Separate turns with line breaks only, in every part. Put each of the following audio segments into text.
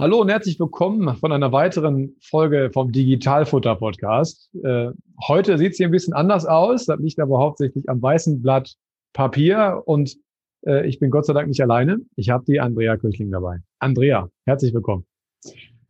Hallo und herzlich willkommen von einer weiteren Folge vom Digitalfutter Podcast. Äh, heute sieht es hier ein bisschen anders aus. Das liegt aber hauptsächlich am weißen Blatt Papier und äh, ich bin Gott sei Dank nicht alleine. Ich habe die Andrea Köchling dabei. Andrea, herzlich willkommen.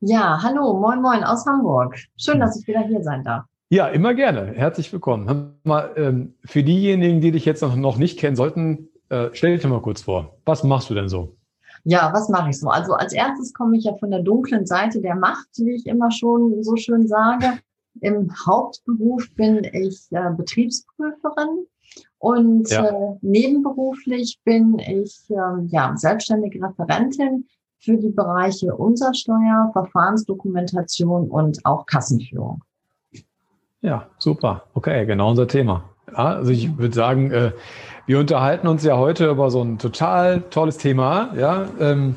Ja, hallo, moin moin aus Hamburg. Schön, dass ich wieder hier sein darf.
Ja, immer gerne. Herzlich willkommen. Mal, ähm, für diejenigen, die dich jetzt noch nicht kennen sollten, äh, stell dich mal kurz vor. Was machst du denn so?
Ja, was mache ich so? Also als erstes komme ich ja von der dunklen Seite der Macht, wie ich immer schon so schön sage. Im Hauptberuf bin ich äh, Betriebsprüferin und ja. äh, nebenberuflich bin ich äh, ja selbstständige Referentin für die Bereiche Umsatzsteuer, Verfahrensdokumentation und auch Kassenführung.
Ja, super. Okay, genau unser Thema. Ja, also ich würde sagen, äh, wir unterhalten uns ja heute über so ein total tolles Thema. Ja, ähm,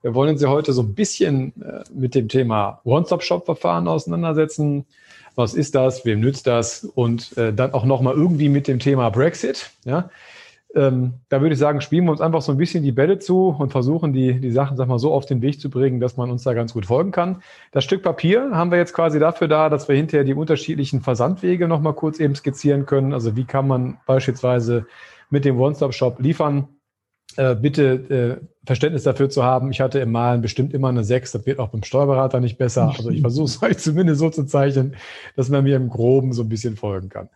wir wollen uns ja heute so ein bisschen äh, mit dem Thema One-Stop-Shop-Verfahren auseinandersetzen. Was ist das? Wem nützt das? Und äh, dann auch nochmal irgendwie mit dem Thema Brexit. Ja, ähm, da würde ich sagen, spielen wir uns einfach so ein bisschen die Bälle zu und versuchen, die, die Sachen, sag mal, so auf den Weg zu bringen, dass man uns da ganz gut folgen kann. Das Stück Papier haben wir jetzt quasi dafür da, dass wir hinterher die unterschiedlichen Versandwege nochmal kurz eben skizzieren können. Also wie kann man beispielsweise mit dem One-Stop-Shop liefern. Äh, bitte äh, Verständnis dafür zu haben. Ich hatte im Malen bestimmt immer eine 6. Das wird auch beim Steuerberater nicht besser. Also ich versuche es euch zumindest so zu zeichnen, dass man mir im Groben so ein bisschen folgen kann.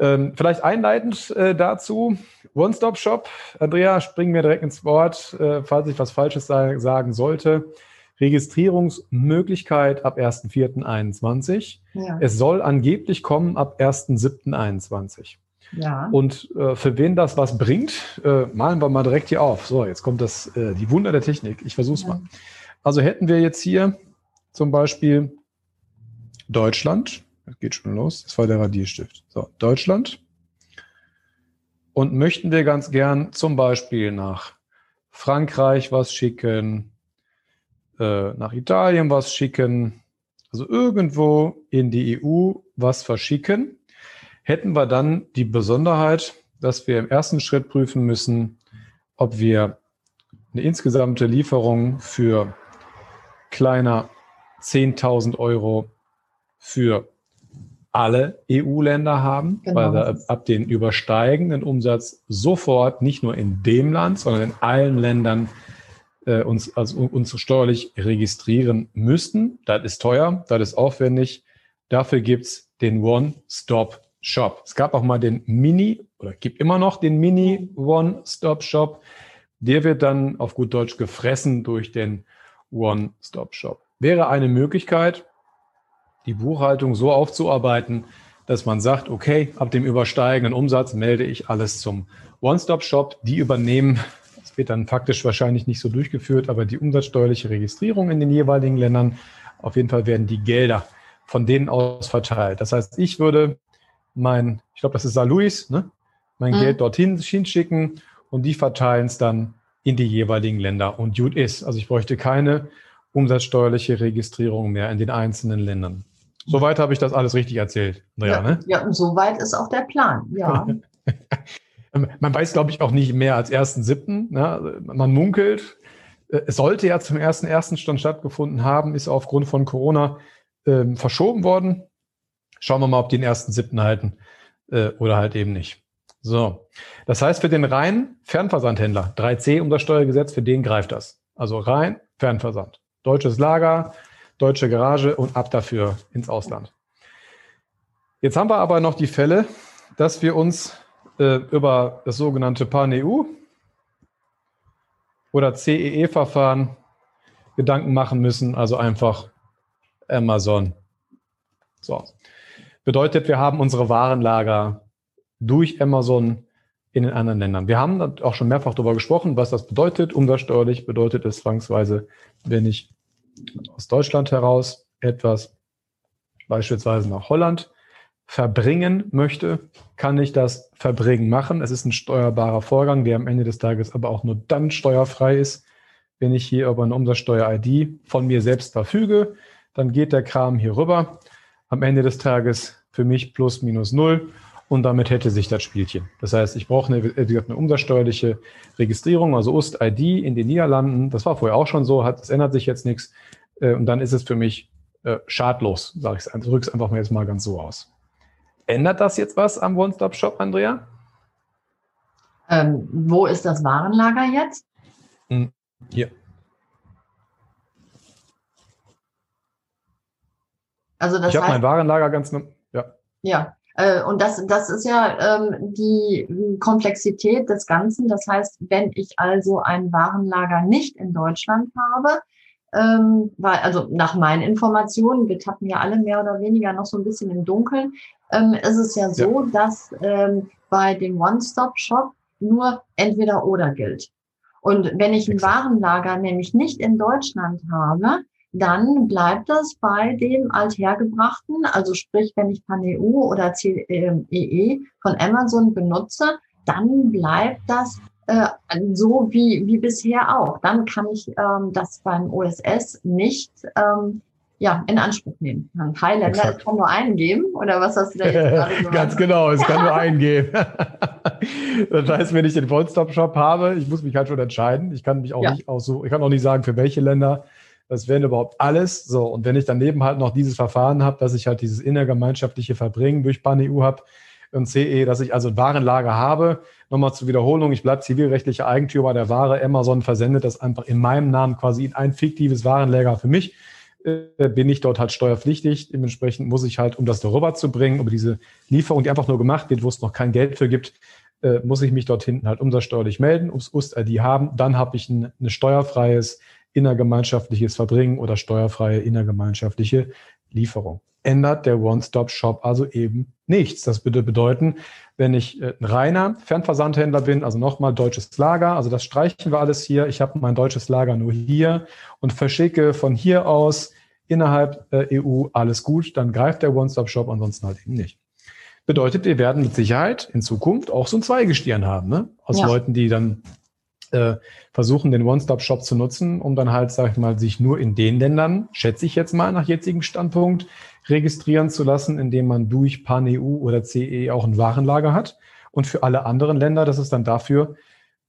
Ähm, vielleicht einleitend äh, dazu, One-Stop-Shop. Andrea, springen wir direkt ins Wort, äh, falls ich was Falsches sagen sollte. Registrierungsmöglichkeit ab 1.4.21. Ja. Es soll angeblich kommen ab 1.7.21. Ja. Und äh, für wen das was bringt, äh, malen wir mal direkt hier auf. So, jetzt kommt das, äh, die Wunder der Technik. Ich versuche es ja. mal. Also hätten wir jetzt hier zum Beispiel Deutschland. Das geht schon los. Das war der Radierstift. So, Deutschland. Und möchten wir ganz gern zum Beispiel nach Frankreich was schicken, äh, nach Italien was schicken, also irgendwo in die EU was verschicken hätten wir dann die Besonderheit, dass wir im ersten Schritt prüfen müssen, ob wir eine insgesamte Lieferung für kleiner 10.000 Euro für alle EU-Länder haben, genau. weil wir ab den übersteigenden Umsatz sofort nicht nur in dem Land, sondern in allen Ländern äh, uns, also uns steuerlich registrieren müssten. Das ist teuer, das ist aufwendig. Dafür gibt's den One-Stop Shop. Es gab auch mal den Mini oder gibt immer noch den Mini One-Stop-Shop. Der wird dann auf gut Deutsch gefressen durch den One-Stop-Shop. Wäre eine Möglichkeit, die Buchhaltung so aufzuarbeiten, dass man sagt, okay, ab dem übersteigenden Umsatz melde ich alles zum One-Stop-Shop. Die übernehmen, das wird dann faktisch wahrscheinlich nicht so durchgeführt, aber die umsatzsteuerliche Registrierung in den jeweiligen Ländern. Auf jeden Fall werden die Gelder von denen aus verteilt. Das heißt, ich würde mein, ich glaube, das ist Saarlouis, ne? mein mhm. Geld dorthin hinschicken und die verteilen es dann in die jeweiligen Länder. Und gut ist. Also ich bräuchte keine umsatzsteuerliche Registrierung mehr in den einzelnen Ländern. Soweit habe ich das alles richtig erzählt,
Andrea, ja, ne? Ja, und soweit ist auch der Plan, ja.
Man weiß, glaube ich, auch nicht mehr als 1.7. Ne? Man munkelt, äh, es sollte ja zum 1.1. schon stattgefunden haben, ist aufgrund von Corona ähm, verschoben worden. Schauen wir mal, ob die den ersten siebten halten äh, oder halt eben nicht. So, das heißt für den reinen Fernversandhändler 3C um das Steuergesetz, für den greift das. Also rein Fernversand. Deutsches Lager, deutsche Garage und ab dafür ins Ausland. Jetzt haben wir aber noch die Fälle, dass wir uns äh, über das sogenannte PAN-EU oder CEE-Verfahren Gedanken machen müssen, also einfach Amazon. So. Bedeutet, wir haben unsere Warenlager durch Amazon in den anderen Ländern. Wir haben auch schon mehrfach darüber gesprochen, was das bedeutet. Umsatzsteuerlich bedeutet es zwangsweise, wenn ich aus Deutschland heraus etwas beispielsweise nach Holland verbringen möchte, kann ich das Verbringen machen. Es ist ein steuerbarer Vorgang, der am Ende des Tages aber auch nur dann steuerfrei ist, wenn ich hier über eine Umsatzsteuer-ID von mir selbst verfüge. Dann geht der Kram hier rüber. Am Ende des Tages für mich plus minus null und damit hätte sich das Spielchen. Das heißt, ich brauche eine, eine umsatzsteuerliche Registrierung, also UST-ID in den Niederlanden. Das war vorher auch schon so, hat, es ändert sich jetzt nichts. Äh, und dann ist es für mich äh, schadlos, sage ich es. Drücke es einfach mal jetzt mal ganz so aus. Ändert das jetzt was am One-Stop-Shop, Andrea?
Ähm, wo ist das Warenlager jetzt?
Hm, hier. Also das ich habe mein Warenlager ganz, ja.
Ja, äh, und das, das ist ja ähm, die Komplexität des Ganzen. Das heißt, wenn ich also ein Warenlager nicht in Deutschland habe, ähm, weil, also nach meinen Informationen, wir tappen ja alle mehr oder weniger noch so ein bisschen im Dunkeln, ähm, ist es ja so, ja. dass ähm, bei dem One-Stop-Shop nur entweder oder gilt. Und wenn ich ein Warenlager nämlich nicht in Deutschland habe, dann bleibt das bei dem althergebrachten, also sprich, wenn ich PanEU oder CEE e von Amazon benutze, dann bleibt das äh, so wie, wie bisher auch. Dann kann ich ähm, das beim OSS nicht ähm, ja, in Anspruch nehmen. Ein Highlander kann nur eingeben, oder was hast du da jetzt
gerade gemacht? Ganz genau, es kann nur eingeben. das heißt, wenn ich den One-Stop-Shop habe, ich muss mich halt schon entscheiden. Ich kann mich auch ja. nicht auch so, ich kann auch nicht sagen, für welche Länder. Das wären überhaupt alles. So, und wenn ich daneben halt noch dieses Verfahren habe, dass ich halt dieses innergemeinschaftliche Verbringen durch PAN-EU habe und CE, dass ich also ein Warenlager habe. Nochmal zur Wiederholung, ich bleibe zivilrechtlicher Eigentümer der Ware. Amazon versendet das einfach in meinem Namen quasi in ein fiktives Warenlager für mich äh, bin ich dort halt steuerpflichtig. Dementsprechend muss ich halt, um das darüber zu bringen, über diese Lieferung, die einfach nur gemacht wird, wo es noch kein Geld für gibt, äh, muss ich mich dort hinten halt umsatzsteuerlich melden, ums UST-ID haben. Dann habe ich ein, ein steuerfreies innergemeinschaftliches Verbringen oder steuerfreie innergemeinschaftliche Lieferung. Ändert der One-Stop-Shop also eben nichts. Das würde bedeuten, wenn ich äh, ein reiner Fernversandhändler bin, also nochmal deutsches Lager, also das streichen wir alles hier. Ich habe mein deutsches Lager nur hier und verschicke von hier aus innerhalb äh, EU alles gut, dann greift der One-Stop-Shop, ansonsten halt eben nicht. Bedeutet, wir werden mit Sicherheit in Zukunft auch so ein Zweigestirn haben, ne? Aus ja. Leuten, die dann äh, versuchen, den One-Stop-Shop zu nutzen, um dann halt, sag ich mal, sich nur in den Ländern, schätze ich jetzt mal nach jetzigem Standpunkt, registrieren zu lassen, indem man durch PAN-EU oder CE auch ein Warenlager hat. Und für alle anderen Länder, dass es dann dafür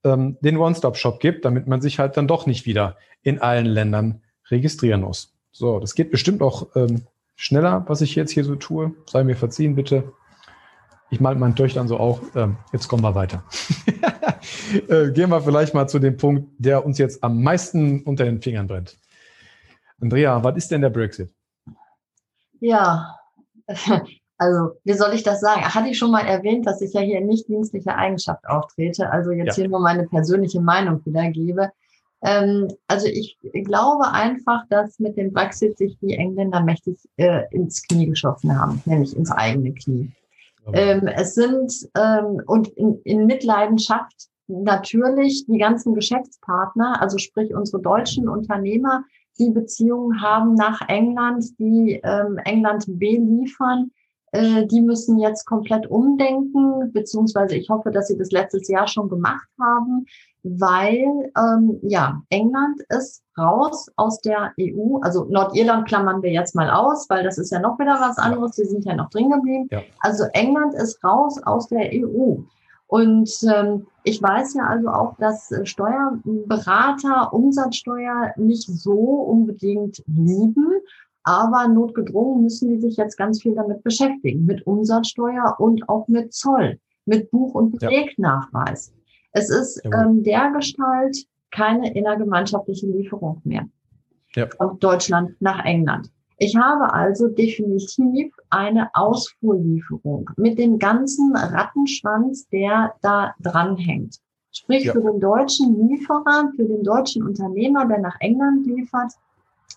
ähm, den One-Stop-Shop gibt, damit man sich halt dann doch nicht wieder in allen Ländern registrieren muss. So, das geht bestimmt auch ähm, schneller, was ich jetzt hier so tue. Sei mir verziehen, bitte. Ich mal meinen Töchtern so auch. Ähm, jetzt kommen wir weiter. äh, gehen wir vielleicht mal zu dem Punkt, der uns jetzt am meisten unter den Fingern brennt. Andrea, was ist denn der Brexit?
Ja, also wie soll ich das sagen? Hatte ich schon mal erwähnt, dass ich ja hier in nicht dienstlicher Eigenschaft auftrete, also jetzt ja. hier nur meine persönliche Meinung wiedergebe. Ähm, also ich glaube einfach, dass mit dem Brexit sich die Engländer mächtig äh, ins Knie geschossen haben, nämlich ins eigene Knie. Ähm, es sind ähm, und in, in Mitleidenschaft natürlich die ganzen Geschäftspartner, also sprich unsere deutschen Unternehmer, die Beziehungen haben nach England, die ähm, England beliefern, äh, die müssen jetzt komplett umdenken, beziehungsweise ich hoffe, dass sie das letztes Jahr schon gemacht haben, weil ähm, ja England ist raus aus der EU, also Nordirland klammern wir jetzt mal aus, weil das ist ja noch wieder was anderes, die sind ja noch drin geblieben. Ja. Also England ist raus aus der EU. Und ähm, ich weiß ja also auch, dass Steuerberater Umsatzsteuer nicht so unbedingt lieben, aber notgedrungen müssen die sich jetzt ganz viel damit beschäftigen, mit Umsatzsteuer und auch mit Zoll, mit Buch- und Belegnachweis. Ja. Es ist ähm, der Gestalt keine innergemeinschaftliche Lieferung mehr ja. von Deutschland nach England. Ich habe also definitiv eine Ausfuhrlieferung mit dem ganzen Rattenschwanz, der da dranhängt. Sprich, ja. für den deutschen Lieferer, für den deutschen Unternehmer, der nach England liefert,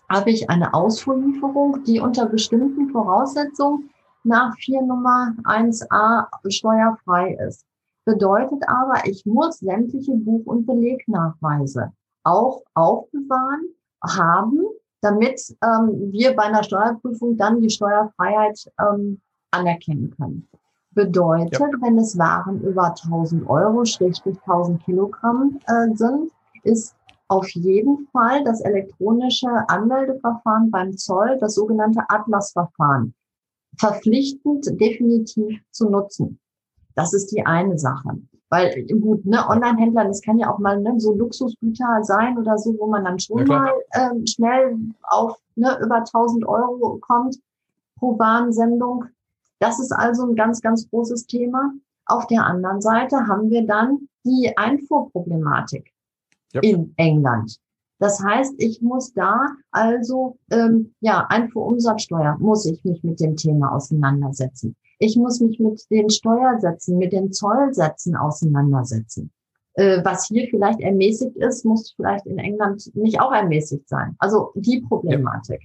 habe ich eine Ausfuhrlieferung, die unter bestimmten Voraussetzungen nach 4 Nummer 1a steuerfrei ist. Bedeutet aber, ich muss sämtliche Buch- und Belegnachweise auch aufbewahren, haben, damit ähm, wir bei einer Steuerprüfung dann die Steuerfreiheit ähm, anerkennen können. Bedeutet, ja. wenn es Waren über 1000 Euro, Schrägstrich 1000 Kilogramm äh, sind, ist auf jeden Fall das elektronische Anmeldeverfahren beim Zoll, das sogenannte Atlas-Verfahren, verpflichtend definitiv zu nutzen. Das ist die eine Sache. Weil gut, ne, Online-Händler, das kann ja auch mal ne, so Luxusgüter sein oder so, wo man dann schon ja, mal ähm, schnell auf ne, über 1000 Euro kommt pro Warensendung. Das ist also ein ganz, ganz großes Thema. Auf der anderen Seite haben wir dann die Einfuhrproblematik yep. in England. Das heißt, ich muss da also ähm, ja Einfuhrumsatzsteuer muss ich mich mit dem Thema auseinandersetzen. Ich muss mich mit den Steuersätzen, mit den Zollsätzen auseinandersetzen. Äh, was hier vielleicht ermäßigt ist, muss vielleicht in England nicht auch ermäßigt sein. Also die Problematik.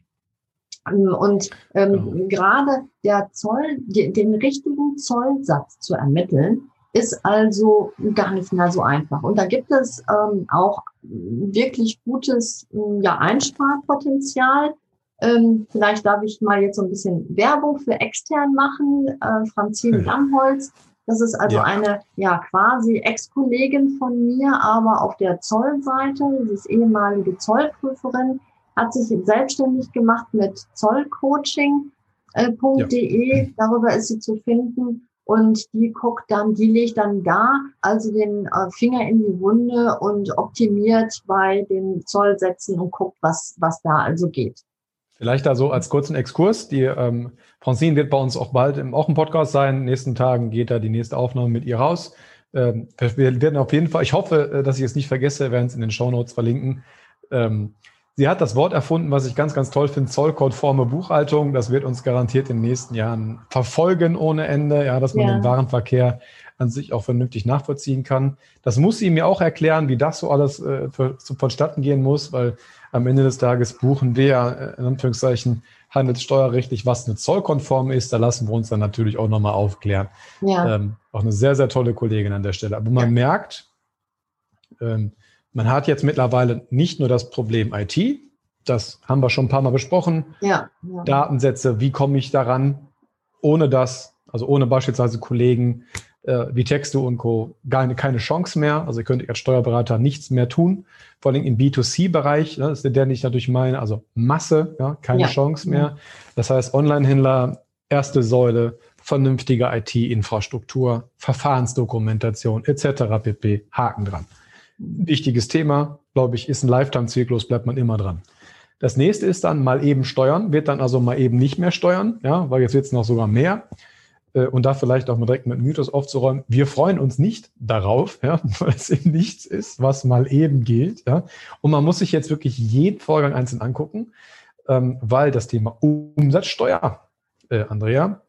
Ja. Ähm, und ähm, ja. gerade der Zoll, die, den richtigen Zollsatz zu ermitteln, ist also gar nicht mehr so einfach. Und da gibt es ähm, auch wirklich gutes ja, Einsparpotenzial. Ähm, vielleicht darf ich mal jetzt so ein bisschen Werbung für extern machen. Äh, Franzine Lammholz, das ist also ja. eine ja quasi Ex-Kollegin von mir, aber auf der Zollseite. Sie ist ehemalige Zollprüferin, hat sich selbstständig gemacht mit zollcoaching.de. Äh, ja. Darüber ist sie zu finden und die guckt dann, die legt dann da also den äh, Finger in die Wunde und optimiert bei den Zollsätzen und guckt, was, was da also geht.
Vielleicht da so als kurzen Exkurs. Die ähm, Francine wird bei uns auch bald im auch im Podcast sein. In den nächsten Tagen geht da die nächste Aufnahme mit ihr raus. Ähm, wir werden auf jeden Fall, ich hoffe, äh, dass ich es nicht vergesse, wir werden es in den Show Notes verlinken. Ähm, Sie hat das Wort erfunden, was ich ganz, ganz toll finde, zollkonforme Buchhaltung. Das wird uns garantiert in den nächsten Jahren verfolgen ohne Ende, ja, dass man ja. den Warenverkehr an sich auch vernünftig nachvollziehen kann. Das muss sie mir auch erklären, wie das so alles äh, für, so vonstatten gehen muss, weil am Ende des Tages buchen wir ja äh, in Anführungszeichen handelssteuerrechtlich, was eine zollkonform ist. Da lassen wir uns dann natürlich auch nochmal aufklären. Ja. Ähm, auch eine sehr, sehr tolle Kollegin an der Stelle. Aber man merkt, ähm, man hat jetzt mittlerweile nicht nur das Problem IT, das haben wir schon ein paar Mal besprochen. Ja, ja. Datensätze, wie komme ich daran, ohne das, also ohne beispielsweise Kollegen äh, wie Texto und Co. Gar keine Chance mehr. Also ihr könnt als Steuerberater nichts mehr tun. Vor allem im B2C-Bereich, ne, ist der nicht natürlich meine, also Masse, ja, keine ja. Chance mehr. Das heißt, Online-Händler, erste Säule, vernünftige IT-Infrastruktur, Verfahrensdokumentation etc. pp. Haken dran wichtiges Thema, glaube ich, ist ein Lifetime-Zyklus, bleibt man immer dran. Das nächste ist dann mal eben steuern, wird dann also mal eben nicht mehr steuern, ja, weil jetzt wird es noch sogar mehr. Äh, und da vielleicht auch mal direkt mit Mythos aufzuräumen. Wir freuen uns nicht darauf, ja, weil es eben nichts ist, was mal eben gilt. Ja. Und man muss sich jetzt wirklich jeden Vorgang einzeln angucken, ähm, weil das Thema Umsatzsteuer, äh, Andrea,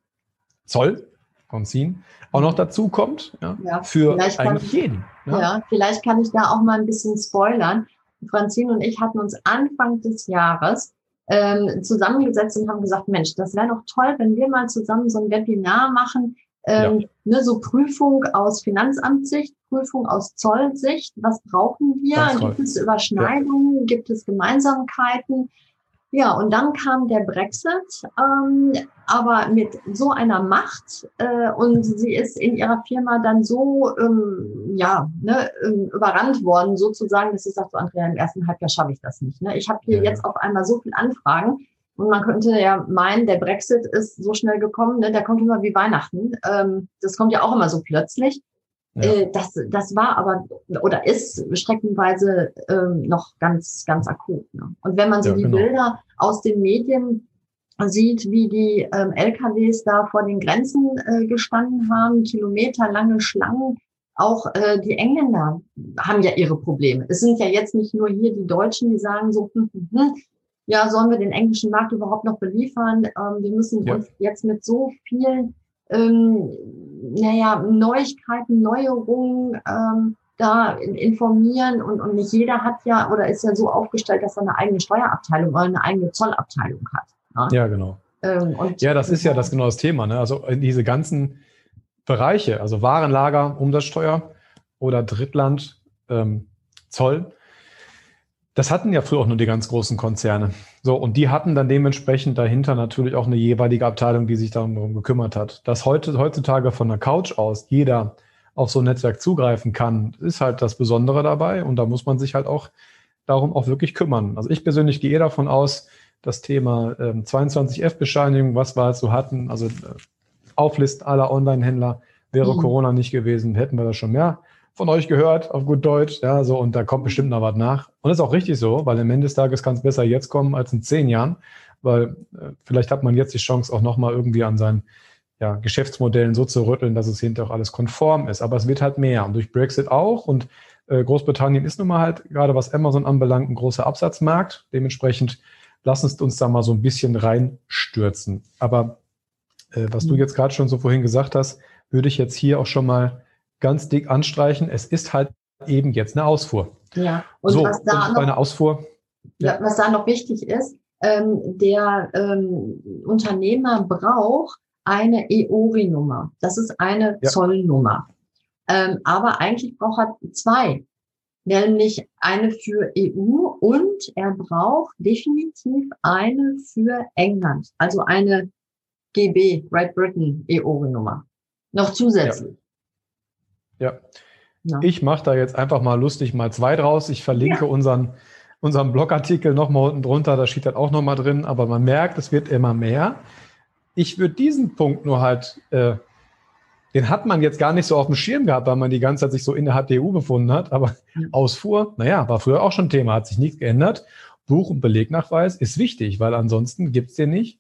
Zoll, Konzin, auch noch dazu kommt, ja, ja für eigentlich jeden.
Ja. ja, vielleicht kann ich da auch mal ein bisschen spoilern. Franzine und ich hatten uns Anfang des Jahres ähm, zusammengesetzt und haben gesagt, Mensch, das wäre doch toll, wenn wir mal zusammen so ein Webinar machen, ähm, ja. ne, so Prüfung aus Finanzamtssicht, Prüfung aus Zollsicht. Was brauchen wir? Gibt es Überschneidungen? Ja. Gibt es Gemeinsamkeiten? Ja, und dann kam der Brexit, ähm, aber mit so einer Macht äh, und sie ist in ihrer Firma dann so ähm, ja ne, ähm, überrannt worden sozusagen, dass sie sagt, so Andrea, im ersten Halbjahr schaffe ich das nicht. Ne? Ich habe hier ja. jetzt auf einmal so viel Anfragen und man könnte ja meinen, der Brexit ist so schnell gekommen, ne? der kommt immer wie Weihnachten. Ähm, das kommt ja auch immer so plötzlich. Ja. Äh, das, das war aber oder ist streckenweise ähm, noch ganz, ganz akut. Ne? Und wenn man so ja, die genau. Bilder aus den Medien sieht, wie die ähm, LKWs da vor den Grenzen äh, gestanden haben, kilometerlange Schlangen, auch äh, die Engländer haben ja ihre Probleme. Es sind ja jetzt nicht nur hier die Deutschen, die sagen so, hm, hm, hm, ja, sollen wir den englischen Markt überhaupt noch beliefern? Ähm, wir müssen ja. uns jetzt mit so vielen ähm, naja, Neuigkeiten, Neuerungen ähm, da informieren und, und nicht jeder hat ja oder ist ja so aufgestellt, dass er eine eigene Steuerabteilung oder eine eigene Zollabteilung hat.
Ne? Ja, genau. Ähm, ja, das ist ja das genau das Thema. Ne? Also diese ganzen Bereiche, also Warenlager, Umsatzsteuer oder Drittland, ähm, Zoll, das hatten ja früher auch nur die ganz großen Konzerne. So, und die hatten dann dementsprechend dahinter natürlich auch eine jeweilige Abteilung, die sich darum gekümmert hat. Dass heute, heutzutage von der Couch aus jeder auf so ein Netzwerk zugreifen kann, ist halt das Besondere dabei. Und da muss man sich halt auch darum auch wirklich kümmern. Also ich persönlich gehe davon aus, das Thema ähm, 22F-Bescheinigung, was wir halt so hatten, also äh, Auflisten aller Online-Händler, wäre mhm. Corona nicht gewesen, hätten wir das schon mehr von euch gehört, auf gut Deutsch. Ja, so, und da kommt bestimmt noch was nach. Und das ist auch richtig so, weil am Ende des Tages kann es besser jetzt kommen als in zehn Jahren, weil äh, vielleicht hat man jetzt die Chance auch nochmal irgendwie an seinen ja, Geschäftsmodellen so zu rütteln, dass es hinterher auch alles konform ist. Aber es wird halt mehr und durch Brexit auch. Und äh, Großbritannien ist nun mal halt gerade was Amazon anbelangt ein großer Absatzmarkt. Dementsprechend lass uns uns da mal so ein bisschen reinstürzen. Aber äh, was du mhm. jetzt gerade schon so vorhin gesagt hast, würde ich jetzt hier auch schon mal ganz dick anstreichen. Es ist halt eben jetzt eine Ausfuhr.
Ja, und so, was da
und noch, eine Ausfuhr.
Ja. Was da noch wichtig ist, ähm, der ähm, Unternehmer braucht eine EORI-Nummer. Das ist eine ja. Zollnummer. Ähm, aber eigentlich braucht er zwei, nämlich eine für EU und er braucht definitiv eine für England, also eine GB, Great Britain EORI-Nummer. Noch zusätzlich.
Ja. Ja. Ich mache da jetzt einfach mal lustig mal zwei draus. Ich verlinke ja. unseren, unseren Blogartikel nochmal unten drunter, da steht das auch nochmal drin, aber man merkt, es wird immer mehr. Ich würde diesen Punkt nur halt, äh, den hat man jetzt gar nicht so auf dem Schirm gehabt, weil man die ganze Zeit sich so in der HTU befunden hat, aber mhm. Ausfuhr, naja, war früher auch schon Thema, hat sich nichts geändert. Buch- und Belegnachweis ist wichtig, weil ansonsten gibt es den nicht.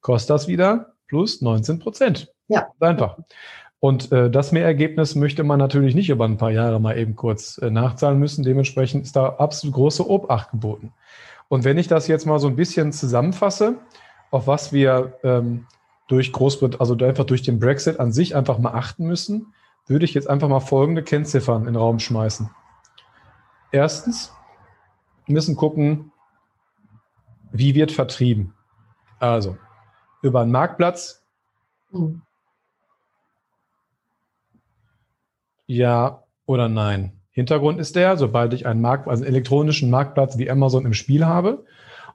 Kostet das wieder plus 19 Prozent.
Ja.
Einfach. Und äh, das Mehrergebnis möchte man natürlich nicht über ein paar Jahre mal eben kurz äh, nachzahlen müssen. Dementsprechend ist da absolut große Obacht geboten. Und wenn ich das jetzt mal so ein bisschen zusammenfasse, auf was wir ähm, durch Großbritannien, also einfach durch den Brexit an sich einfach mal achten müssen, würde ich jetzt einfach mal folgende Kennziffern in den Raum schmeißen. Erstens, müssen gucken, wie wird vertrieben. Also, über einen Marktplatz, mhm. Ja oder nein? Hintergrund ist der, sobald ich einen Markt, also einen elektronischen Marktplatz wie Amazon im Spiel habe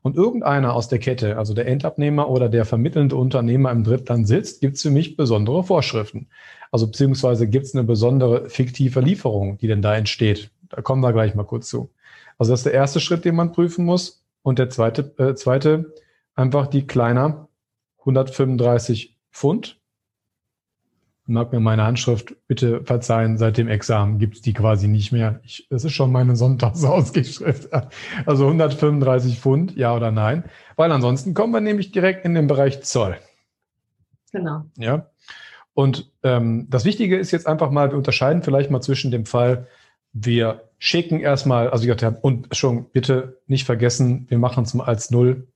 und irgendeiner aus der Kette, also der Endabnehmer oder der vermittelnde Unternehmer im Drittland sitzt, gibt es für mich besondere Vorschriften. Also beziehungsweise gibt es eine besondere fiktive Lieferung, die denn da entsteht. Da kommen wir gleich mal kurz zu. Also das ist der erste Schritt, den man prüfen muss. Und der zweite, äh, zweite einfach die kleiner 135 Pfund mag mir meine Handschrift bitte verzeihen, seit dem Examen gibt es die quasi nicht mehr. Ich, das ist schon meine Sonntagsausgeschrift. Also 135 Pfund, ja oder nein? Weil ansonsten kommen wir nämlich direkt in den Bereich Zoll.
Genau.
Ja. Und ähm, das Wichtige ist jetzt einfach mal, wir unterscheiden vielleicht mal zwischen dem Fall, wir schicken erstmal, also ich habe, und schon bitte nicht vergessen, wir machen es mal als Null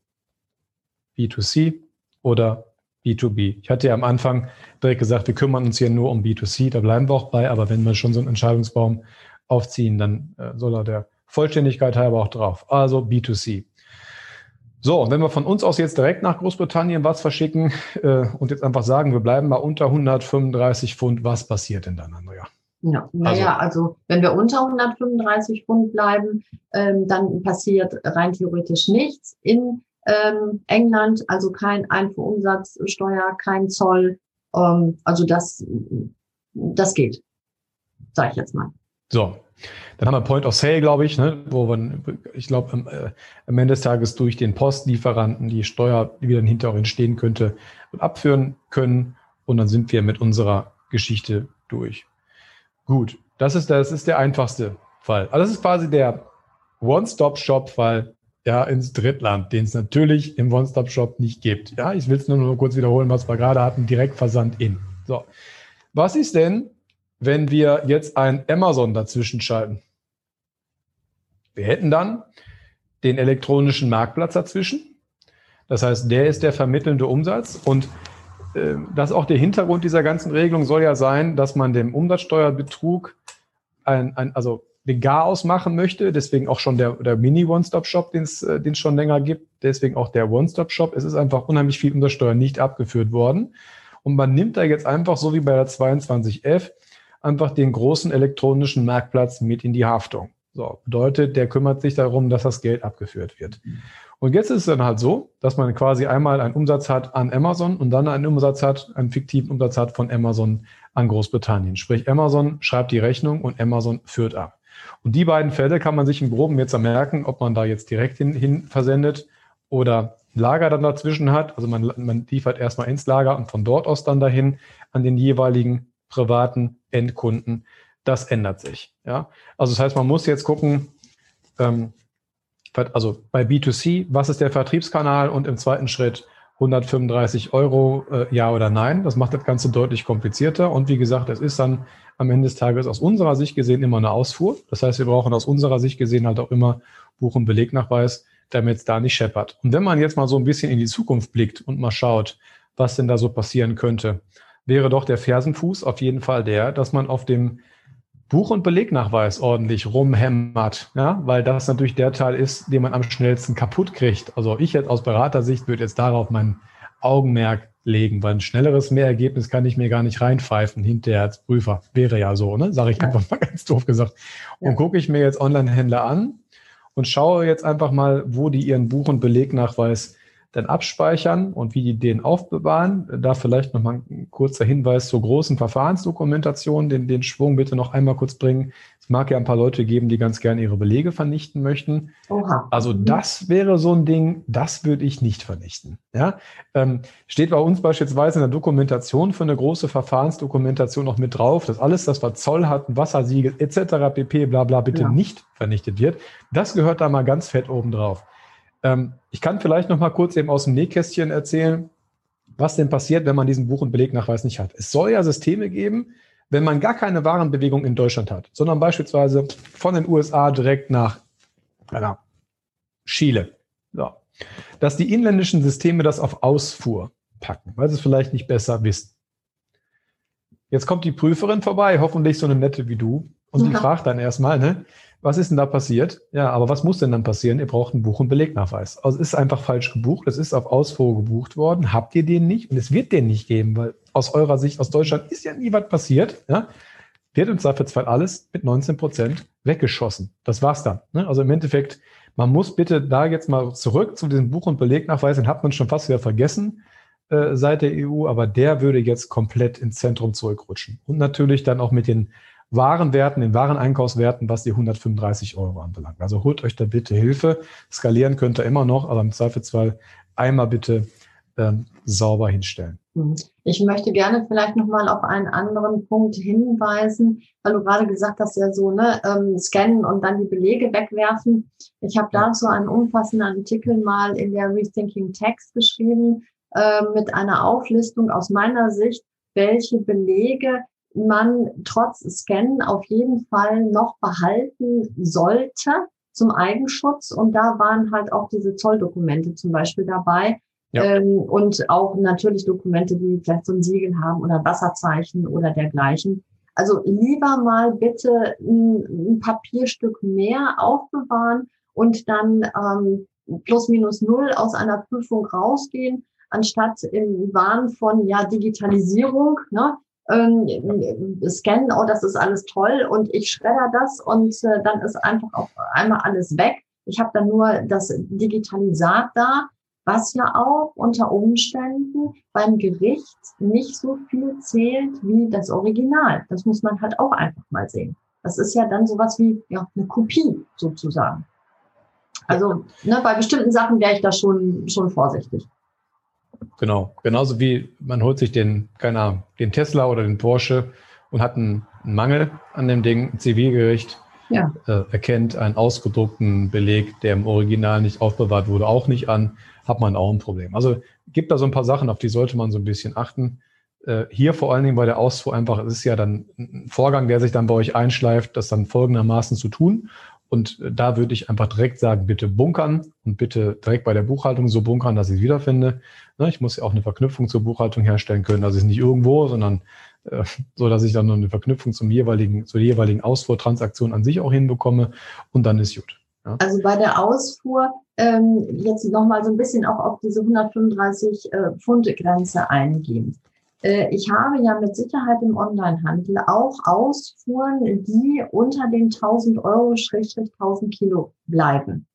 B2C oder B2B. Ich hatte ja am Anfang direkt gesagt, wir kümmern uns hier nur um B2C, da bleiben wir auch bei, aber wenn wir schon so einen Entscheidungsbaum aufziehen, dann äh, soll er der Vollständigkeit halber auch drauf. Also B2C. So, und wenn wir von uns aus jetzt direkt nach Großbritannien was verschicken äh, und jetzt einfach sagen, wir bleiben mal unter 135 Pfund, was passiert denn dann, Andrea?
Ja, naja, also, also wenn wir unter 135 Pfund bleiben, ähm, dann passiert rein theoretisch nichts. In ähm, England, also kein Einfuhrumsatzsteuer, kein Zoll. Ähm, also das, das geht, sage ich jetzt mal.
So, dann haben wir Point of Sale, glaube ich, ne, wo wir, ich glaube, am, äh, am, Ende des Tages durch den Postlieferanten die Steuer, die dann hinterher entstehen könnte, abführen können. Und dann sind wir mit unserer Geschichte durch. Gut, das ist, das ist der einfachste Fall. Also das ist quasi der One-Stop-Shop-Fall ja, ins Drittland, den es natürlich im One-Stop-Shop nicht gibt. Ja, ich will es nur noch kurz wiederholen, was wir gerade hatten, Direktversand in. So. Was ist denn, wenn wir jetzt ein Amazon dazwischen schalten? Wir hätten dann den elektronischen Marktplatz dazwischen. Das heißt, der ist der vermittelnde Umsatz und äh, das ist auch der Hintergrund dieser ganzen Regelung soll ja sein, dass man dem Umsatzsteuerbetrug ein, ein also den Garaus möchte. Deswegen auch schon der, der Mini-One-Stop-Shop, den es äh, schon länger gibt. Deswegen auch der One-Stop-Shop. Es ist einfach unheimlich viel Untersteuer nicht abgeführt worden. Und man nimmt da jetzt einfach, so wie bei der 22F, einfach den großen elektronischen Marktplatz mit in die Haftung. So, bedeutet, der kümmert sich darum, dass das Geld abgeführt wird. Und jetzt ist es dann halt so, dass man quasi einmal einen Umsatz hat an Amazon und dann einen Umsatz hat, einen fiktiven Umsatz hat von Amazon an Großbritannien. Sprich, Amazon schreibt die Rechnung und Amazon führt ab. Und die beiden Fälle kann man sich im Groben jetzt merken, ob man da jetzt direkt hin, hin versendet oder Lager dann dazwischen hat. Also man, man liefert erstmal ins Lager und von dort aus dann dahin an den jeweiligen privaten Endkunden. Das ändert sich. Ja? Also das heißt, man muss jetzt gucken, ähm, also bei B2C, was ist der Vertriebskanal und im zweiten Schritt 135 Euro, äh, ja oder nein. Das macht das Ganze deutlich komplizierter. Und wie gesagt, es ist dann am Ende des Tages aus unserer Sicht gesehen immer eine Ausfuhr. Das heißt, wir brauchen aus unserer Sicht gesehen halt auch immer Buch- und Belegnachweis, damit es da nicht scheppert. Und wenn man jetzt mal so ein bisschen in die Zukunft blickt und mal schaut, was denn da so passieren könnte, wäre doch der Fersenfuß auf jeden Fall der, dass man auf dem Buch- und Belegnachweis ordentlich rumhämmert, ja, weil das natürlich der Teil ist, den man am schnellsten kaputt kriegt. Also ich jetzt aus Beratersicht würde jetzt darauf mein Augenmerk legen, weil ein schnelleres Mehrergebnis kann ich mir gar nicht reinpfeifen hinterher als Prüfer. Wäre ja so, ne? Sage ich ja. einfach mal ganz doof gesagt. Und ja. gucke ich mir jetzt Online-Händler an und schaue jetzt einfach mal, wo die ihren Buch- und Belegnachweis dann abspeichern und wie die den aufbewahren. Da vielleicht nochmal ein kurzer Hinweis zur großen Verfahrensdokumentation, den, den Schwung bitte noch einmal kurz bringen. Es mag ja ein paar Leute geben, die ganz gerne ihre Belege vernichten möchten. Oha. Also mhm. das wäre so ein Ding, das würde ich nicht vernichten. Ja? Ähm, steht bei uns beispielsweise in der Dokumentation für eine große Verfahrensdokumentation noch mit drauf, dass alles, das was Zoll hat, ein Wassersiegel etc. pp. bla bla bitte ja. nicht vernichtet wird. Das gehört da mal ganz fett oben drauf. Ähm, ich kann vielleicht noch mal kurz eben aus dem Nähkästchen erzählen, was denn passiert, wenn man diesen Buch- und Belegnachweis nicht hat. Es soll ja Systeme geben, wenn man gar keine Warenbewegung in Deutschland hat, sondern beispielsweise von den USA direkt nach ja, Chile. So. Dass die inländischen Systeme das auf Ausfuhr packen, weil sie es vielleicht nicht besser wissen. Jetzt kommt die Prüferin vorbei, hoffentlich so eine nette wie du, und die fragt dann erstmal, ne, was ist denn da passiert? Ja, aber was muss denn dann passieren? Ihr braucht ein Buch- und Belegnachweis. Also es ist einfach falsch gebucht. Es ist auf Ausfuhr gebucht worden. Habt ihr den nicht? Und es wird den nicht geben, weil aus eurer Sicht, aus Deutschland ist ja nie was passiert. Ja? Wird im Zweifelsfall alles mit 19 Prozent weggeschossen. Das war's dann. Ne? Also im Endeffekt, man muss bitte da jetzt mal zurück zu diesem Buch- und Belegnachweis. Den hat man schon fast wieder vergessen äh, seit der EU, aber der würde jetzt komplett ins Zentrum zurückrutschen. Und natürlich dann auch mit den Warenwerten, den Wareneinkaufswerten, was die 135 Euro anbelangt. Also holt euch da bitte Hilfe. Skalieren könnt ihr immer noch, aber im Zweifelsfall einmal bitte ähm, sauber hinstellen.
Mhm. Ich möchte gerne vielleicht nochmal auf einen anderen Punkt hinweisen, weil du gerade gesagt hast, ja so, ne, ähm, scannen und dann die Belege wegwerfen. Ich habe dazu einen umfassenden Artikel mal in der Rethinking Text geschrieben, äh, mit einer Auflistung aus meiner Sicht, welche Belege man trotz Scannen auf jeden Fall noch behalten sollte zum Eigenschutz. Und da waren halt auch diese Zolldokumente zum Beispiel dabei. Ja. Ähm, und auch natürlich Dokumente, die vielleicht so ein Siegel haben oder Wasserzeichen oder dergleichen. Also lieber mal bitte ein, ein Papierstück mehr aufbewahren und dann ähm, plus minus null aus einer Prüfung rausgehen, anstatt im Wahn von ja Digitalisierung, ne, ähm, scannen, oh, das ist alles toll und ich schredder das und äh, dann ist einfach auf einmal alles weg. Ich habe dann nur das Digitalisat da, was ja auch unter Umständen beim Gericht nicht so viel zählt wie das Original. Das muss man halt auch einfach mal sehen. Das ist ja dann sowas wie ja, eine Kopie sozusagen. Also ne, bei bestimmten Sachen wäre ich da schon, schon vorsichtig.
Genau. Genauso wie man holt sich den, keine Ahnung, den Tesla oder den Porsche und hat einen, einen Mangel an dem Ding. Ein Zivilgericht ja. äh, erkennt einen ausgedruckten Beleg, der im Original nicht aufbewahrt wurde, auch nicht an, hat man auch ein Problem. Also gibt da so ein paar Sachen, auf die sollte man so ein bisschen achten. Äh, hier vor allen Dingen bei der Ausfuhr einfach, es ist ja dann ein Vorgang, der sich dann bei euch einschleift, das dann folgendermaßen zu tun. Und da würde ich einfach direkt sagen, bitte bunkern und bitte direkt bei der Buchhaltung so bunkern, dass ich es wiederfinde. Ne, ich muss ja auch eine Verknüpfung zur Buchhaltung herstellen können. Also es ist nicht irgendwo, sondern äh, so, dass ich dann noch eine Verknüpfung zum jeweiligen, zur jeweiligen Ausfuhrtransaktion an sich auch hinbekomme und dann ist gut.
Also bei der Ausfuhr ähm, jetzt nochmal so ein bisschen auch auf diese 135 äh, Pfund Grenze eingehen. Äh, ich habe ja mit Sicherheit im Onlinehandel auch Ausfuhren, die unter den 1000 Euro, 1000 Kilo bleiben.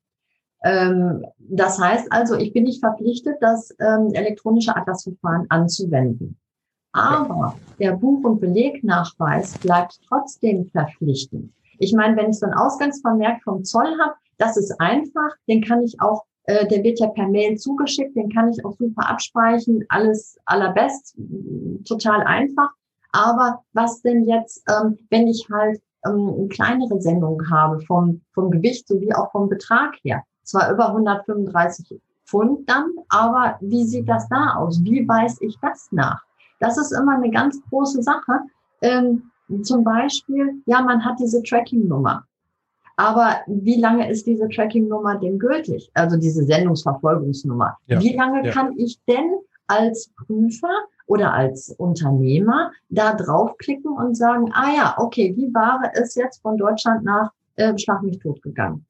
Ähm, das heißt also, ich bin nicht verpflichtet, das ähm, elektronische Atlasverfahren anzuwenden. Aber der Buch- und Belegnachweis bleibt trotzdem verpflichtend. Ich meine, wenn ich so einen Ausgangsvermerk vom Zoll habe, das ist einfach, den kann ich auch, äh, der wird ja per Mail zugeschickt, den kann ich auch super abspeichern, alles allerbest, total einfach. Aber was denn jetzt, ähm, wenn ich halt ähm, eine kleinere Sendung habe vom, vom Gewicht sowie auch vom Betrag her? Zwar über 135 Pfund dann, aber wie sieht das da aus? Wie weiß ich das nach? Das ist immer eine ganz große Sache. Ähm, zum Beispiel, ja, man hat diese Tracking-Nummer. Aber wie lange ist diese Tracking-Nummer denn gültig? Also diese Sendungsverfolgungsnummer. Ja, wie lange ja. kann ich denn als Prüfer oder als Unternehmer da draufklicken und sagen, ah ja, okay, die Ware ist jetzt von Deutschland nach äh, Schlag mich tot gegangen.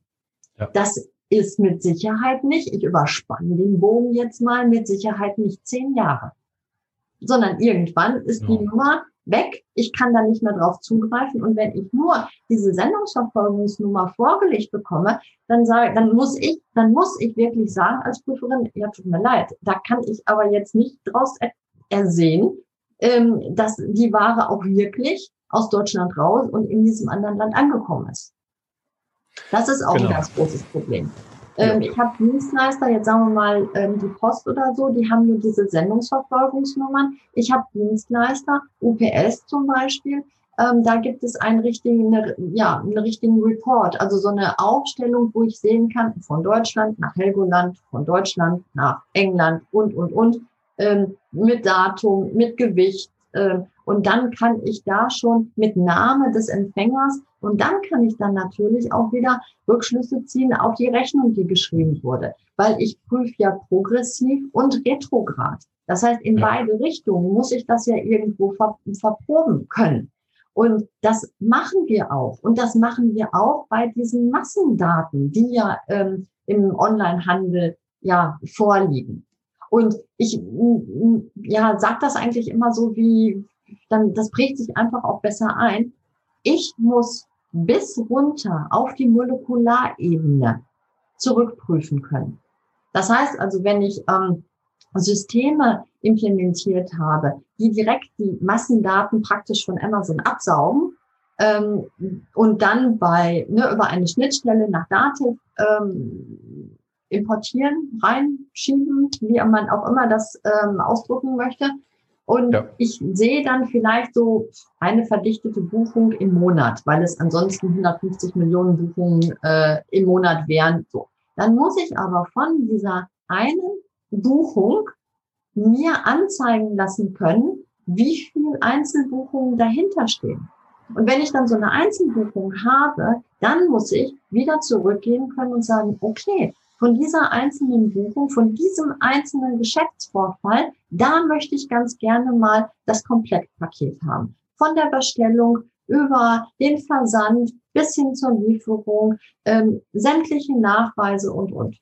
Ja. Das ist mit Sicherheit nicht, ich überspanne den Bogen jetzt mal, mit Sicherheit nicht zehn Jahre. Sondern irgendwann ist ja. die Nummer weg. Ich kann da nicht mehr drauf zugreifen. Und wenn ich nur diese Sendungsverfolgungsnummer vorgelegt bekomme, dann sage, dann muss ich, dann muss ich wirklich sagen als Prüferin, ja, tut mir leid, da kann ich aber jetzt nicht draus ersehen, ähm, dass die Ware auch wirklich aus Deutschland raus und in diesem anderen Land angekommen ist. Das ist auch genau. ein ganz großes Problem. Ähm, ja. Ich habe Dienstleister, jetzt sagen wir mal ähm, die Post oder so, die haben nur diese Sendungsverfolgungsnummern. Ich habe Dienstleister, UPS zum Beispiel, ähm, da gibt es einen richtigen, eine, ja, einen richtigen Report, also so eine Aufstellung, wo ich sehen kann, von Deutschland nach Helgoland, von Deutschland nach England und, und, und, ähm, mit Datum, mit Gewicht. Ähm, und dann kann ich da schon mit Name des Empfängers und dann kann ich dann natürlich auch wieder Rückschlüsse ziehen auf die Rechnung, die geschrieben wurde, weil ich prüfe ja progressiv und retrograd. Das heißt, in ja. beide Richtungen muss ich das ja irgendwo ver verproben können. Und das machen wir auch. Und das machen wir auch bei diesen Massendaten, die ja ähm, im Onlinehandel ja vorliegen. Und ich ja sage das eigentlich immer so wie dann das prägt sich einfach auch besser ein. Ich muss bis runter auf die Molekularebene zurückprüfen können. Das heißt also, wenn ich ähm, Systeme implementiert habe, die direkt die Massendaten praktisch von Amazon absaugen ähm, und dann bei ne, über eine Schnittstelle nach Dativ ähm, importieren, reinschieben, wie man auch immer das ähm, ausdrucken möchte, und ja. ich sehe dann vielleicht so eine verdichtete Buchung im Monat, weil es ansonsten 150 Millionen Buchungen äh, im Monat wären. So. Dann muss ich aber von dieser einen Buchung mir anzeigen lassen können, wie viel Einzelbuchungen dahinter stehen. Und wenn ich dann so eine Einzelbuchung habe, dann muss ich wieder zurückgehen können und sagen, okay, von dieser einzelnen Buchung, von diesem einzelnen Geschäftsvorfall, da möchte ich ganz gerne mal das Komplettpaket haben. Von der Bestellung über den Versand bis hin zur Lieferung, ähm, sämtliche Nachweise und, und.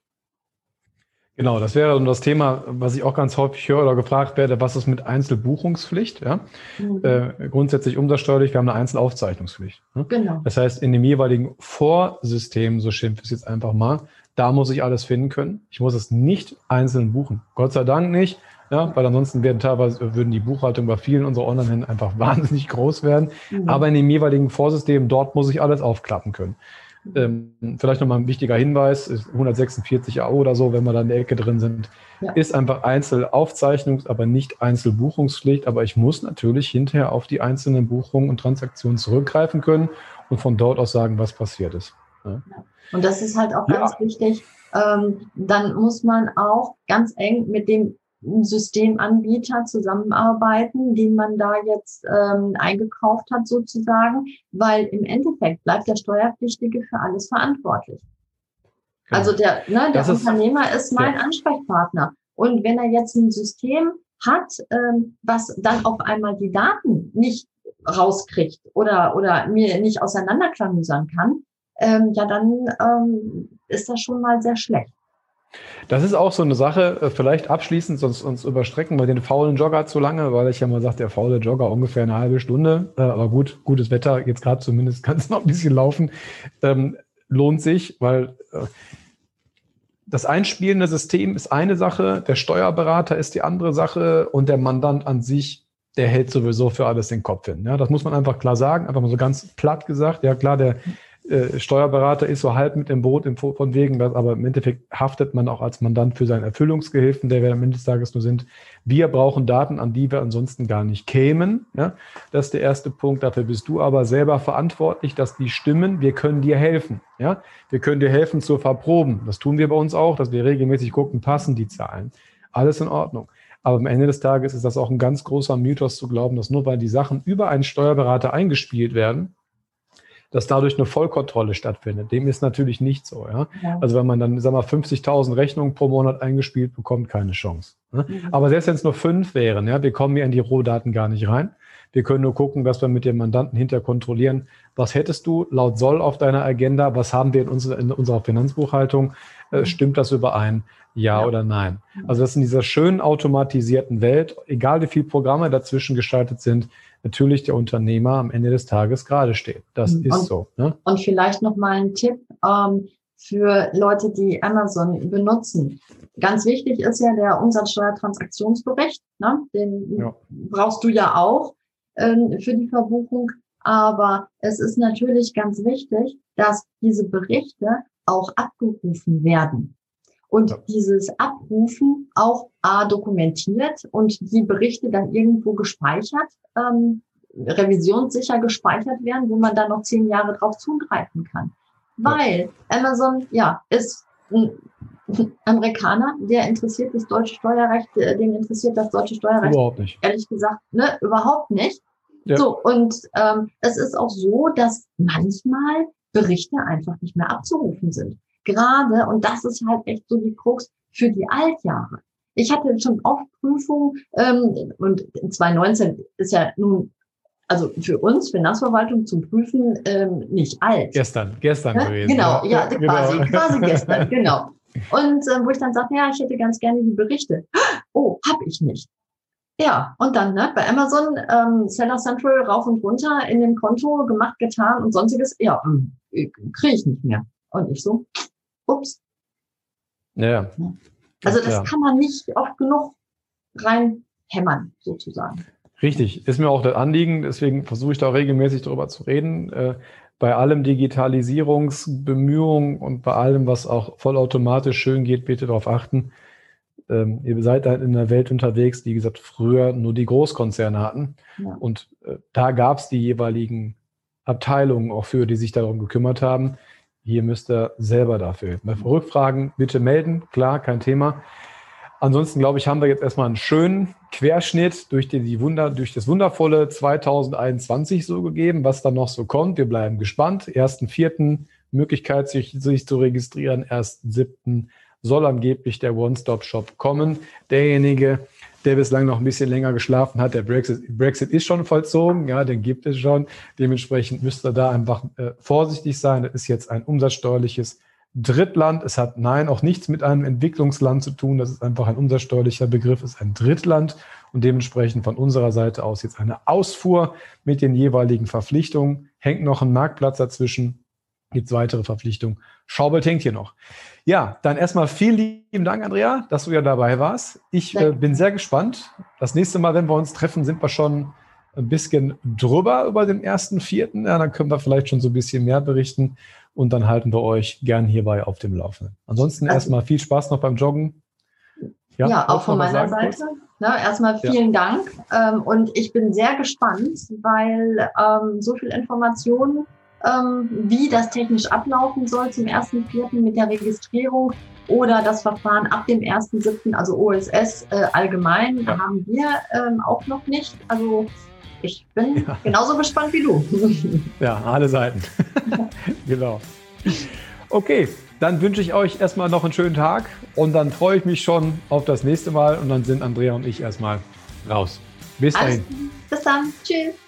Genau, das wäre das Thema, was ich auch ganz häufig höre oder gefragt werde, was ist mit Einzelbuchungspflicht? Ja? Mhm. Äh, grundsätzlich umsatzsteuerlich, wir haben eine Einzelaufzeichnungspflicht. Ne? Genau. Das heißt, in dem jeweiligen Vorsystem, so schimpfe ich es jetzt einfach mal, da muss ich alles finden können. Ich muss es nicht einzeln buchen. Gott sei Dank nicht. Ja, weil ansonsten werden teilweise würden die Buchhaltung bei vielen unserer Online-Händler einfach wahnsinnig groß werden. Mhm. Aber in dem jeweiligen Vorsystem, dort muss ich alles aufklappen können. Ähm, vielleicht nochmal ein wichtiger Hinweis, 146 AO oder so, wenn wir da in der Ecke drin sind, ja. ist einfach Einzelaufzeichnungs-, aber nicht Einzelbuchungspflicht. Aber ich muss natürlich hinterher auf die einzelnen Buchungen und Transaktionen zurückgreifen können und von dort aus sagen, was passiert ist.
Ja. Und das ist halt auch ganz ja. wichtig. Ähm, dann muss man auch ganz eng mit dem Systemanbieter zusammenarbeiten, den man da jetzt ähm, eingekauft hat sozusagen, weil im Endeffekt bleibt der Steuerpflichtige für alles verantwortlich. Genau. Also der, ne, der Unternehmer ist, ist mein ja. Ansprechpartner. Und wenn er jetzt ein System hat, ähm, was dann auf einmal die Daten nicht rauskriegt oder, oder mir nicht auseinanderklamüsern kann, ähm, ja, dann ähm, ist das schon mal sehr schlecht.
Das ist auch so eine Sache, äh, vielleicht abschließend, sonst uns überstrecken wir den faulen Jogger zu lange, weil ich ja mal sage, der faule Jogger ungefähr eine halbe Stunde, äh, aber gut, gutes Wetter, jetzt gerade zumindest kann es noch ein bisschen laufen, ähm, lohnt sich, weil äh, das einspielende System ist eine Sache, der Steuerberater ist die andere Sache und der Mandant an sich, der hält sowieso für alles den Kopf hin. Ja, das muss man einfach klar sagen, einfach mal so ganz platt gesagt. Ja, klar, der äh, Steuerberater ist so halb mit im Boot von wegen, aber im Endeffekt haftet man auch als Mandant für seinen Erfüllungsgehilfen, der wir am Ende des Tages nur sind. Wir brauchen Daten, an die wir ansonsten gar nicht kämen. Ja? Das ist der erste Punkt. Dafür bist du aber selber verantwortlich, dass die stimmen. Wir können dir helfen. Ja? Wir können dir helfen zu verproben. Das tun wir bei uns auch, dass wir regelmäßig gucken, passen die Zahlen. Alles in Ordnung. Aber am Ende des Tages ist das auch ein ganz großer Mythos zu glauben, dass nur weil die Sachen über einen Steuerberater eingespielt werden, dass dadurch eine Vollkontrolle stattfindet. Dem ist natürlich nicht so. Ja? ja. Also wenn man dann, sag mal, 50.000 Rechnungen pro Monat eingespielt bekommt, keine Chance. Ne? Mhm. Aber selbst wenn es nur fünf wären, ja, wir kommen ja in die Rohdaten gar nicht rein. Wir können nur gucken, dass wir mit dem Mandanten hinter kontrollieren, was hättest du laut Soll auf deiner Agenda, was haben wir in, unserer, in unserer Finanzbuchhaltung, äh, mhm. stimmt das überein, ja, ja, oder nein? Mhm. Also das in dieser schönen automatisierten Welt, egal wie viele Programme dazwischen geschaltet sind, natürlich der Unternehmer am Ende des Tages gerade steht. Das mhm. und, ist so.
Ne? Und vielleicht noch mal ein Tipp ähm, für Leute, die Amazon benutzen. Ganz wichtig ist ja der Umsatzsteuertransaktionsbericht. Ne? Den ja. brauchst du ja auch ähm, für die Verbuchung. Aber es ist natürlich ganz wichtig, dass diese Berichte auch abgerufen werden. Und ja. dieses Abrufen auch A dokumentiert und die Berichte dann irgendwo gespeichert, ähm, revisionssicher gespeichert werden, wo man dann noch zehn Jahre drauf zugreifen kann. Weil Amazon, ja, ist ein Amerikaner, der interessiert das deutsche Steuerrecht, äh, den interessiert das deutsche Steuerrecht.
Überhaupt nicht.
Ehrlich gesagt, ne, überhaupt nicht. Ja. So, und ähm, es ist auch so, dass manchmal Berichte einfach nicht mehr abzurufen sind gerade, und das ist halt echt so die Krux, für die Altjahre. Ich hatte schon oft Prüfungen ähm, und 2019 ist ja nun, also für uns, Finanzverwaltung zum Prüfen, ähm, nicht alt.
Gestern, gestern
ja? gewesen. Genau, ja, ja quasi, genau. quasi gestern, genau. Und ähm, wo ich dann sagte, ja, ich hätte ganz gerne die Berichte. Oh, habe ich nicht. Ja, und dann ne, bei Amazon ähm, Seller Central rauf und runter in dem Konto gemacht, getan und sonstiges. Ja, hm, kriege ich nicht mehr. Und ich so, ups.
Ja.
Also das ja. kann man nicht oft genug reinhämmern, sozusagen.
Richtig, ist mir auch das Anliegen, deswegen versuche ich da regelmäßig darüber zu reden. Bei allem Digitalisierungsbemühungen und bei allem, was auch vollautomatisch schön geht, bitte darauf achten. Ähm, ihr seid halt in einer Welt unterwegs, die, wie gesagt, früher nur die Großkonzerne hatten. Ja. Und äh, da gab es die jeweiligen Abteilungen auch für, die sich darum gekümmert haben. Hier müsst ihr selber dafür. Bei Rückfragen bitte melden, klar, kein Thema. Ansonsten glaube ich, haben wir jetzt erstmal einen schönen Querschnitt durch, die, die Wunder, durch das wundervolle 2021 so gegeben, was dann noch so kommt. Wir bleiben gespannt. Ersten, vierten Möglichkeit, sich, sich zu registrieren. Ersten, siebten soll angeblich der One-Stop-Shop kommen. Derjenige, der bislang noch ein bisschen länger geschlafen hat. Der Brexit, Brexit ist schon vollzogen, ja, den gibt es schon. Dementsprechend müsst ihr da einfach äh, vorsichtig sein. Das ist jetzt ein umsatzsteuerliches Drittland. Es hat nein auch nichts mit einem Entwicklungsland zu tun. Das ist einfach ein umsatzsteuerlicher Begriff, ist ein Drittland und dementsprechend von unserer Seite aus jetzt eine Ausfuhr mit den jeweiligen Verpflichtungen. Hängt noch ein Marktplatz dazwischen, gibt es weitere Verpflichtungen. Schaubelt hängt hier noch. Ja, dann erstmal vielen lieben Dank, Andrea, dass du ja dabei warst. Ich äh, bin sehr gespannt. Das nächste Mal, wenn wir uns treffen, sind wir schon ein bisschen drüber über den ersten Vierten. Ja, dann können wir vielleicht schon so ein bisschen mehr berichten und dann halten wir euch gern hierbei auf dem Laufenden. Ansonsten also, erstmal viel Spaß noch beim Joggen.
Ja, ja auch von meiner Seite. Ne, erstmal vielen ja. Dank. Ähm, und ich bin sehr gespannt, weil ähm, so viel Informationen ähm, wie das technisch ablaufen soll zum 1.4. mit der Registrierung oder das Verfahren ab dem 1.7., also OSS äh, allgemein, ja. haben wir ähm, auch noch nicht. Also ich bin ja. genauso gespannt wie du.
Ja, alle Seiten. genau. Okay, dann wünsche ich euch erstmal noch einen schönen Tag und dann freue ich mich schon auf das nächste Mal und dann sind Andrea und ich erstmal raus. Bis dahin.
Bis dann. Tschüss.